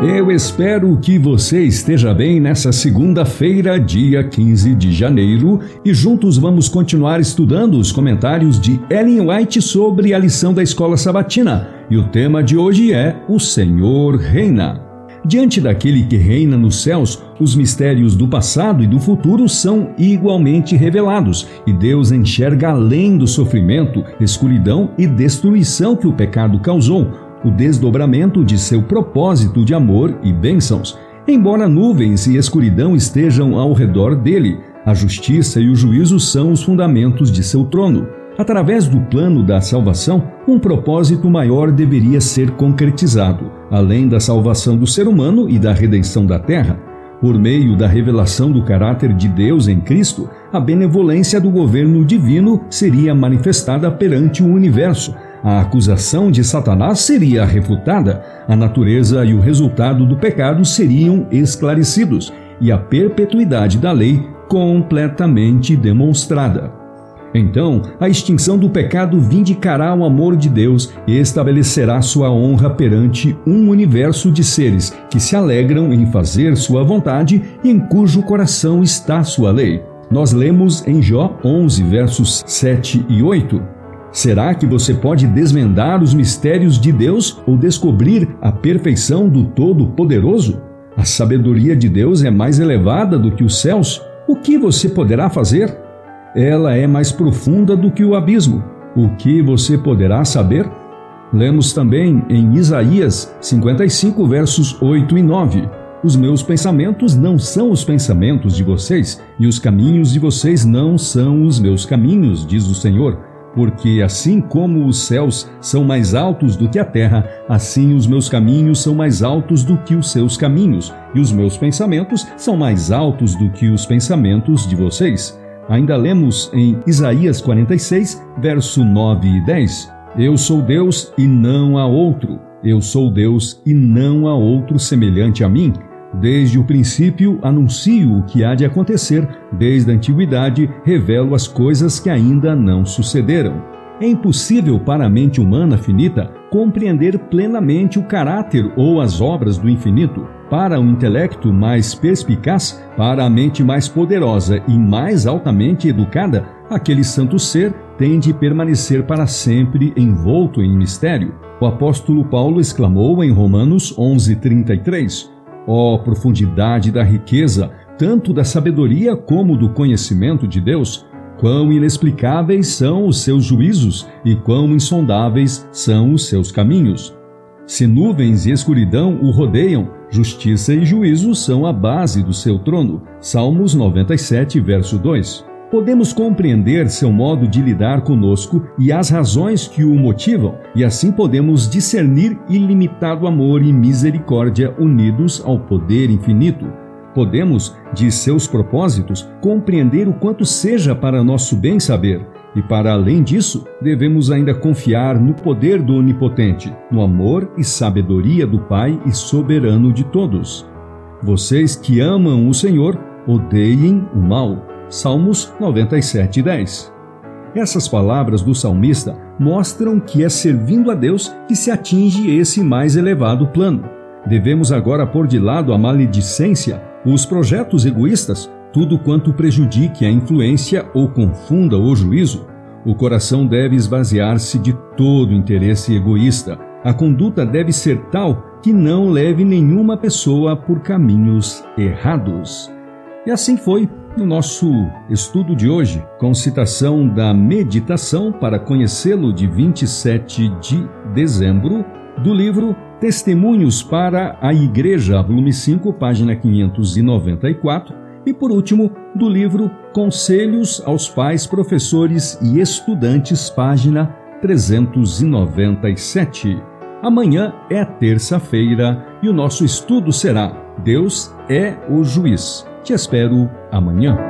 Eu espero que você esteja bem nessa segunda-feira, dia 15 de janeiro, e juntos vamos continuar estudando os comentários de Ellen White sobre a lição da escola sabatina. E o tema de hoje é O Senhor Reina. Diante daquele que reina nos céus, os mistérios do passado e do futuro são igualmente revelados, e Deus enxerga além do sofrimento, escuridão e destruição que o pecado causou o desdobramento de seu propósito de amor e bênçãos. Embora nuvens e escuridão estejam ao redor dele, a justiça e o juízo são os fundamentos de seu trono. Através do plano da salvação, um propósito maior deveria ser concretizado, além da salvação do ser humano e da redenção da terra. Por meio da revelação do caráter de Deus em Cristo, a benevolência do governo divino seria manifestada perante o universo, a acusação de Satanás seria refutada, a natureza e o resultado do pecado seriam esclarecidos e a perpetuidade da lei completamente demonstrada. Então, a extinção do pecado vindicará o amor de Deus e estabelecerá sua honra perante um universo de seres que se alegram em fazer sua vontade e em cujo coração está sua lei. Nós lemos em Jó 11, versos 7 e 8. Será que você pode desvendar os mistérios de Deus ou descobrir a perfeição do Todo-Poderoso? A sabedoria de Deus é mais elevada do que os céus. O que você poderá fazer? Ela é mais profunda do que o abismo. O que você poderá saber? Lemos também em Isaías 55, versos 8 e 9. Os meus pensamentos não são os pensamentos de vocês, e os caminhos de vocês não são os meus caminhos, diz o Senhor porque assim como os céus são mais altos do que a terra, assim os meus caminhos são mais altos do que os seus caminhos, e os meus pensamentos são mais altos do que os pensamentos de vocês. Ainda lemos em Isaías 46, verso 9 e 10: Eu sou Deus e não há outro. Eu sou Deus e não há outro semelhante a mim. Desde o princípio anuncio o que há de acontecer, desde a antiguidade revelo as coisas que ainda não sucederam. É impossível para a mente humana finita compreender plenamente o caráter ou as obras do infinito. Para o intelecto mais perspicaz, para a mente mais poderosa e mais altamente educada, aquele santo ser tem de permanecer para sempre envolto em mistério. O apóstolo Paulo exclamou em Romanos 11:33: Ó oh, profundidade da riqueza, tanto da sabedoria como do conhecimento de Deus, quão inexplicáveis são os seus juízos e quão insondáveis são os seus caminhos. Se nuvens e escuridão o rodeiam, justiça e juízo são a base do seu trono. Salmos 97, verso 2 podemos compreender seu modo de lidar conosco e as razões que o motivam, e assim podemos discernir ilimitado amor e misericórdia unidos ao poder infinito. Podemos, de seus propósitos, compreender o quanto seja para nosso bem saber. E para além disso, devemos ainda confiar no poder do Onipotente, no amor e sabedoria do Pai e soberano de todos. Vocês que amam o Senhor, odeiem o mal Salmos 97, 10. Essas palavras do salmista mostram que é servindo a Deus que se atinge esse mais elevado plano. Devemos agora pôr de lado a maledicência, os projetos egoístas, tudo quanto prejudique a influência ou confunda o juízo. O coração deve esvaziar-se de todo interesse egoísta. A conduta deve ser tal que não leve nenhuma pessoa por caminhos errados. E assim foi no nosso estudo de hoje, com citação da meditação para conhecê-lo de 27 de dezembro, do livro Testemunhos para a Igreja, volume 5, página 594, e por último, do livro Conselhos aos Pais, Professores e Estudantes, página 397. Amanhã é terça-feira e o nosso estudo será Deus é o juiz. Te espero amanhã.